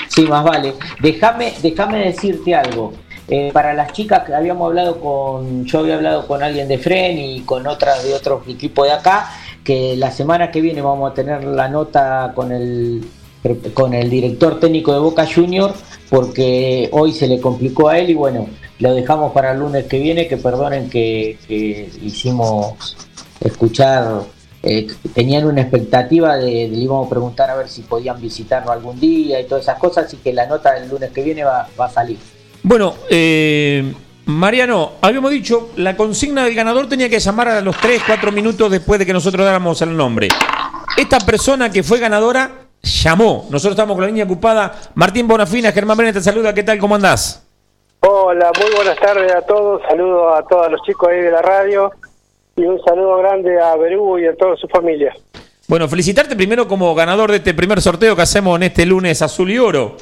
Sí, más vale. Déjame, déjame decirte algo. Eh, para las chicas que habíamos hablado con, yo había hablado con alguien de Fren y con otras de otro equipo de acá, que la semana que viene vamos a tener la nota con el con el director técnico de Boca Junior, porque hoy se le complicó a él y bueno, lo dejamos para el lunes que viene, que perdonen que, que hicimos escuchar eh, tenían una expectativa de, le íbamos a preguntar a ver si podían visitarnos algún día y todas esas cosas, así que la nota del lunes que viene va, va a salir. Bueno, eh, Mariano, habíamos dicho, la consigna del ganador tenía que llamar a los 3, 4 minutos después de que nosotros dáramos el nombre. Esta persona que fue ganadora llamó. Nosotros estamos con la línea ocupada. Martín Bonafina, Germán Benet te saluda. ¿Qué tal? ¿Cómo andás? Hola, muy buenas tardes a todos. Saludos a todos los chicos ahí de la radio y un saludo grande a Berú y a toda su familia. Bueno, felicitarte primero como ganador de este primer sorteo que hacemos en este lunes azul y oro.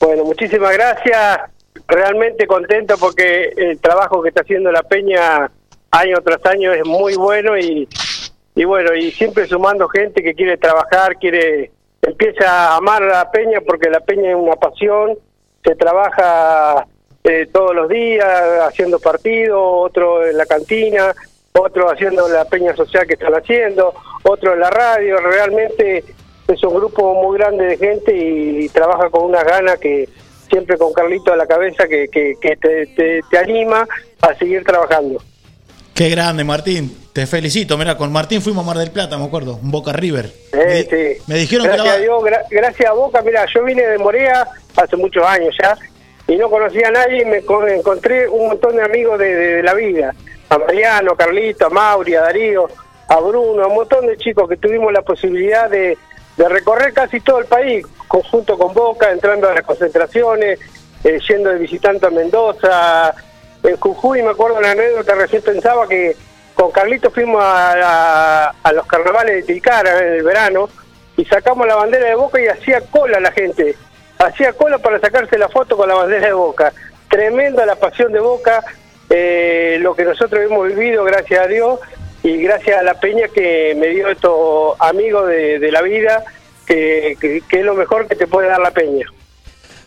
Bueno, muchísimas gracias. Realmente contento porque el trabajo que está haciendo la Peña año tras año es muy bueno y, y bueno, y siempre sumando gente que quiere trabajar, quiere empieza a amar la Peña porque la Peña es una pasión, se trabaja eh, todos los días haciendo partidos, otro en la cantina, otro haciendo la Peña Social que están haciendo, otro en la radio, realmente es un grupo muy grande de gente y, trabaja con unas ganas que siempre con Carlito a la cabeza que, te, te anima a seguir trabajando. Qué grande, Martín. Te felicito. Mira, con Martín fuimos a Mar del Plata, me acuerdo. Boca River. Eh, sí. me dijeron que gracias la- a Dios, gra- gracias a Boca, mira, yo vine de Morea hace muchos años ya y no conocía a nadie y me co- encontré un montón de amigos de, de- de la vida. A Mariano, a Carlito, a Mauri, a Darío, a Bruno, a un montón de chicos que tuvimos la posibilidad de, de recorrer casi todo el país, conjunto con Boca, entrando a las concentraciones, eh, yendo de visitante a Mendoza, en Jujuy, me acuerdo una anécdota, recién pensaba que con Carlito fuimos a, a- los carnavales de Tilcara en el verano y sacamos la bandera de Boca y hacía cola la gente, hacía cola para sacarse la foto con la bandera de Boca. Tremenda la pasión de Boca, eh, lo que nosotros hemos vivido, gracias a Dios, y gracias a la peña que me dio estos amigos de, de la vida, que es lo mejor que te puede dar la peña.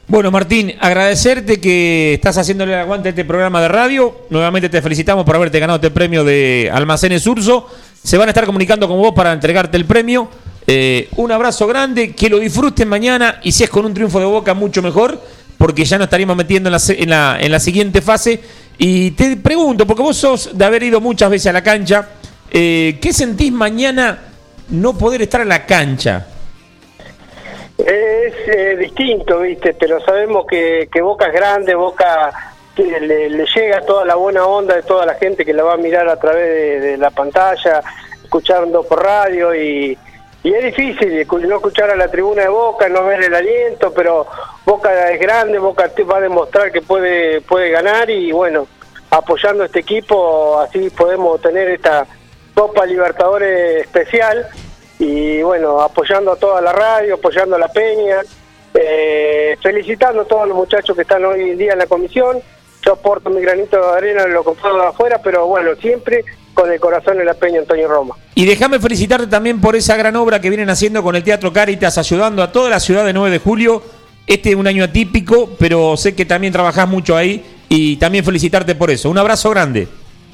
Bueno, Martín, agradecerte que estás haciéndole el aguante a este programa de radio. Nuevamente te felicitamos por haberte ganado este premio de Almacenes Urso. Se van a estar comunicando con vos para entregarte el premio. Eh, un abrazo grande, que lo disfruten mañana y si es con un triunfo de boca, mucho mejor, porque ya nos estaríamos metiendo en la, siguiente fase. Y te pregunto, porque vos sos de haber ido muchas veces a la cancha, eh, ¿qué sentís mañana no poder estar en la cancha? Es eh, distinto, ¿viste? Pero sabemos que, que Boca es grande, Boca le, le llega toda la buena onda de toda la gente que la va a mirar a través de, la pantalla, escuchando por radio y, y es difícil no escuchar a la tribuna de Boca, no ver el aliento, pero Boca es grande, Boca te va a demostrar que puede, puede ganar y bueno, apoyando a este equipo así podemos tener esta Copa Libertadores especial y bueno, apoyando a toda la radio, apoyando a la peña, eh, felicitando a todos los muchachos que están hoy en día en la comisión. Yo aporto mi granito de arena en lo puedo de afuera, pero bueno, siempre con el corazón en la peña Antonio Roma. Y déjame felicitarte también por esa gran obra que vienen haciendo con el Teatro Caritas, ayudando a toda la ciudad de 9 de julio. Este es un año atípico, pero sé que también trabajás mucho ahí y también felicitarte por eso. Un abrazo grande.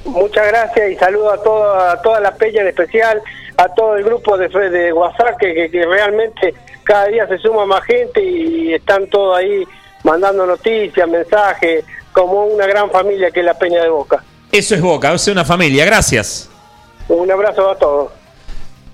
Muchas gracias y saludo a toda, a toda la peña en especial, a todo el grupo de, de WhatsApp que, que- que realmente cada día se suma más gente y están todos ahí mandando noticias, mensajes, como una gran familia que es la Peña de Boca. Eso es Boca, es una familia. Gracias. Un abrazo a todos.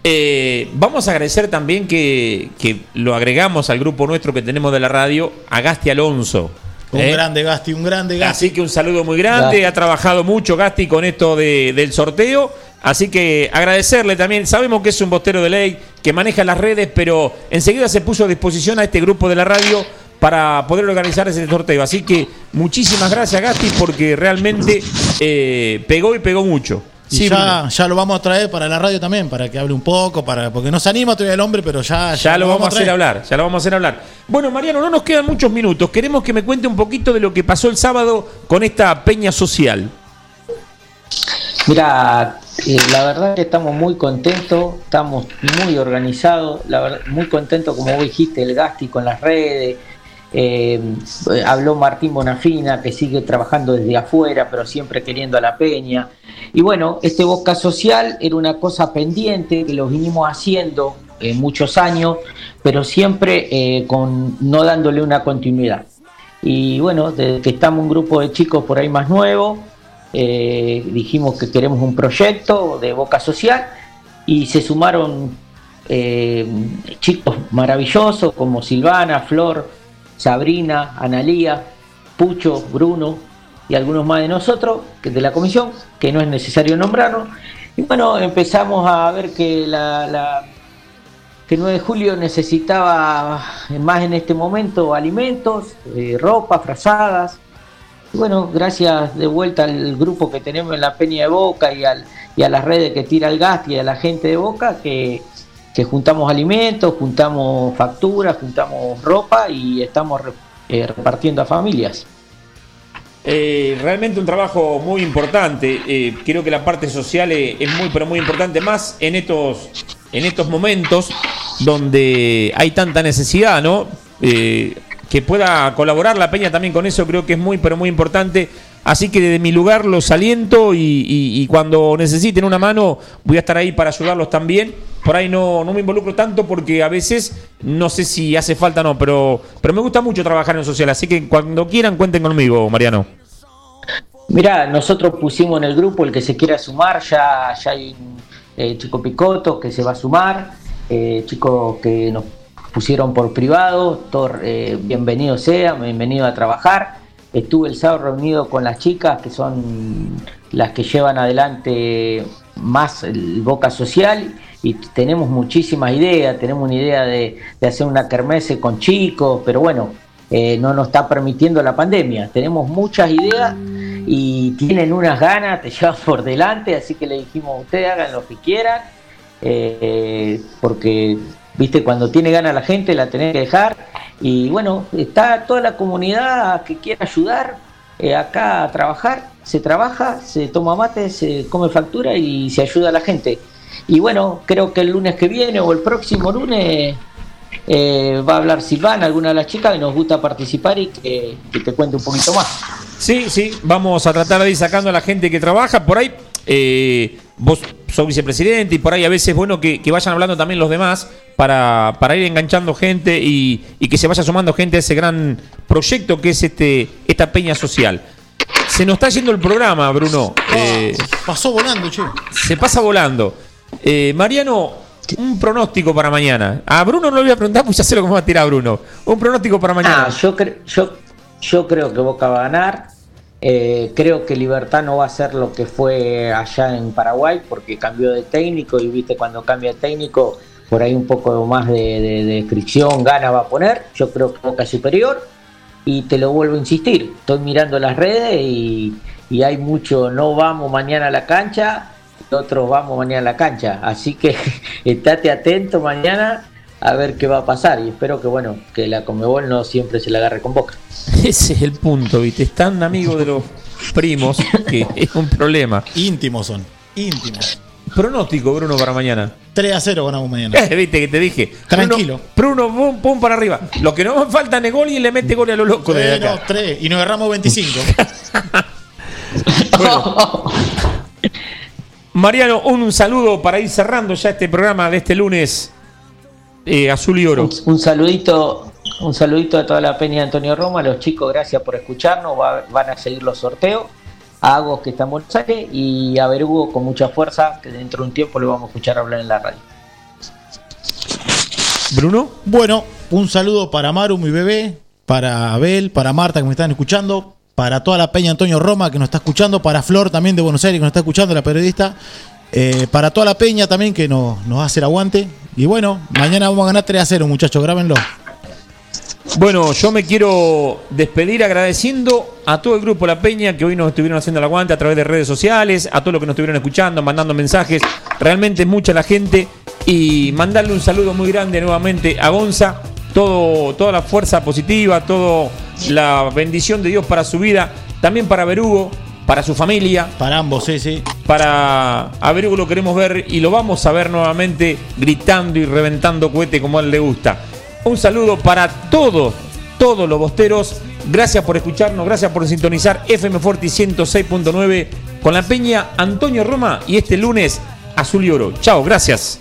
Eh, vamos a agradecer también que, que lo agregamos al grupo nuestro que tenemos de la radio, a Gasti Alonso. Un ¿eh? grande Gasti, un grande Gasti. Así que un saludo muy grande. Gasti. Ha trabajado mucho Gasti con esto de- del sorteo. Así que agradecerle también. Sabemos que es un bostero de ley, que maneja las redes, pero enseguida se puso a disposición a este grupo de la radio para poder organizar ese sorteo. Así que muchísimas gracias, Gasti, porque realmente eh, pegó y pegó mucho. Y Sí, ya, ya lo vamos a traer para la radio también, para que hable un poco, para porque no se anima todavía el hombre, pero ya, Ya lo vamos a hacer hablar, ya lo vamos a hacer hablar. Bueno, Mariano, no nos quedan muchos minutos. Queremos que me cuente un poquito de lo que pasó el sábado con esta peña social. Mira, eh, la verdad que estamos muy contentos, estamos muy organizados, la verdad, muy contentos, como vos dijiste, el Gasti con las redes. Eh, eh, habló Martín Bonafina, que sigue trabajando desde afuera, pero siempre queriendo a la peña. Y bueno, este Boca Social era una cosa pendiente que lo vinimos haciendo en muchos años, pero siempre eh, con no dándole una continuidad. Y bueno, desde que estamos un grupo de chicos por ahí más nuevos, eh, dijimos que queremos un proyecto de Boca Social y se sumaron eh, chicos maravillosos como Silvana, Flor, Sabrina, Analía, Pucho, Bruno y algunos más de nosotros, de la comisión, que no es necesario nombrarnos. Y bueno, empezamos a ver que la, la- que 9 de julio necesitaba más en este momento alimentos, eh, ropa, frazadas. Y bueno, gracias de vuelta al grupo que tenemos en la Peña de Boca y, al- y a las redes que tira el gas y a la gente de Boca que, que juntamos alimentos, juntamos facturas, juntamos ropa y estamos eh, repartiendo a familias. Eh, realmente un trabajo muy importante. Eh, creo que la parte social es muy, pero muy importante, más en estos, en estos momentos donde hay tanta necesidad, ¿no? Que pueda colaborar la Peña también con eso, creo que es muy, pero muy importante. Así que desde mi lugar los aliento y, cuando necesiten una mano voy a estar ahí para ayudarlos también. Por ahí no, no me involucro tanto porque a veces no sé si hace falta o no, pero, pero me gusta mucho trabajar en social. Así que cuando quieran cuenten conmigo, Mariano. Mirá, nosotros pusimos en el grupo el que se quiera sumar, ya, ya hay eh, chico Picoto que se va a sumar, eh, chicos que nos pusieron por privado, todo, eh, bienvenido sea, bienvenido a trabajar. Estuve el sábado reunido con las chicas que son las que llevan adelante más el Boca Social y tenemos muchísimas ideas, tenemos una idea de, de hacer una kermesse con chicos, pero bueno, eh, no nos está permitiendo la pandemia. Tenemos muchas ideas y tienen unas ganas, te llevan por delante, así que le dijimos, ustedes hagan lo que quieran, eh, porque, viste, cuando tiene ganas la gente la tenés que dejar. Y bueno, está toda la comunidad que quiera ayudar eh, acá a trabajar, se trabaja, se toma mate, se come factura y se ayuda a la gente. Y bueno, creo que el lunes que viene o el próximo lunes eh, va a hablar Silvana, alguna de las chicas que nos gusta participar y que, te cuente un poquito más. Sí, sí, vamos a tratar de ir sacando a la gente que trabaja. Por ahí, eh, vos sos vicepresidente y por ahí a veces es bueno que, que vayan hablando también los demás para, para ir enganchando gente y, y que se vaya sumando gente a ese gran proyecto que es este esta peña social. Se nos está yendo el programa, Bruno. Eh, Pasó volando, che. se pasa volando. Eh, Mariano, un pronóstico para mañana. A Bruno no le voy a preguntar, pues ya sé lo que me va a tirar Bruno. Un pronóstico para mañana. Ah, yo, cre- yo, yo creo que Boca va a ganar. Eh, creo que Libertad no va a ser lo que fue allá en Paraguay porque cambió de técnico y viste cuando cambia de técnico por ahí un poco más de, de- de va a poner. Yo creo que Boca superior y te lo vuelvo a insistir. Estoy mirando las redes y, hay mucho no vamos mañana a la cancha, otros vamos mañana a la cancha. Así que estate atento mañana a ver qué va a pasar y espero que bueno que la Comebol no siempre se la agarre con Boca. Ese es el punto, ¿viste? Es tan amigo de los primos que es un problema. Íntimos son, íntimos. Pronóstico, Bruno, para mañana. 3 a 0 ganamos mañana. Eh, Viste que te dije. Tranquilo. Bruno, Bruno, pum, pum para arriba. Lo que no me falta es gol y le mete gol a lo loco de Eh, no, acá. 3 y nos agarramos 25. Mariano, un saludo para ir cerrando ya este programa de este lunes eh, azul y oro. Un, un saludito, un saludito a toda la peña de Antonio Roma, los chicos, gracias por escucharnos, va- van a seguir los sorteos, a Agos que está en Buenos Aires y a Berugo con mucha fuerza, que dentro de un tiempo lo vamos a escuchar hablar en la radio. Bruno. Bueno, un saludo para Maru, mi bebé, para Abel, para Marta que me están escuchando, para toda la peña Antonio Roma que nos está escuchando, para Flor también de Buenos Aires que nos está escuchando, la periodista, eh, para toda la peña también que nos, nos hace el aguante. Y bueno, mañana vamos a ganar 3 a 0, muchachos, grábenlo. Bueno, yo me quiero despedir agradeciendo a todo el grupo La Peña que hoy nos estuvieron haciendo el aguante a través de redes sociales, a todos los que nos estuvieron escuchando, mandando mensajes. Realmente mucha la gente. Y mandarle un saludo muy grande nuevamente a Gonza. Todo, toda la fuerza positiva, toda la bendición de Dios para su vida. También para Berugo, para su familia. Para ambos, sí, sí. Para a Berugo lo queremos ver y lo vamos a ver nuevamente gritando y reventando cohete como a él le gusta. Un saludo para todos, todos los bosteros. Gracias por escucharnos, gracias por sintonizar FM Forti 106.9 con la peña Antonio Roma y este lunes Azul y Oro. Chao, gracias.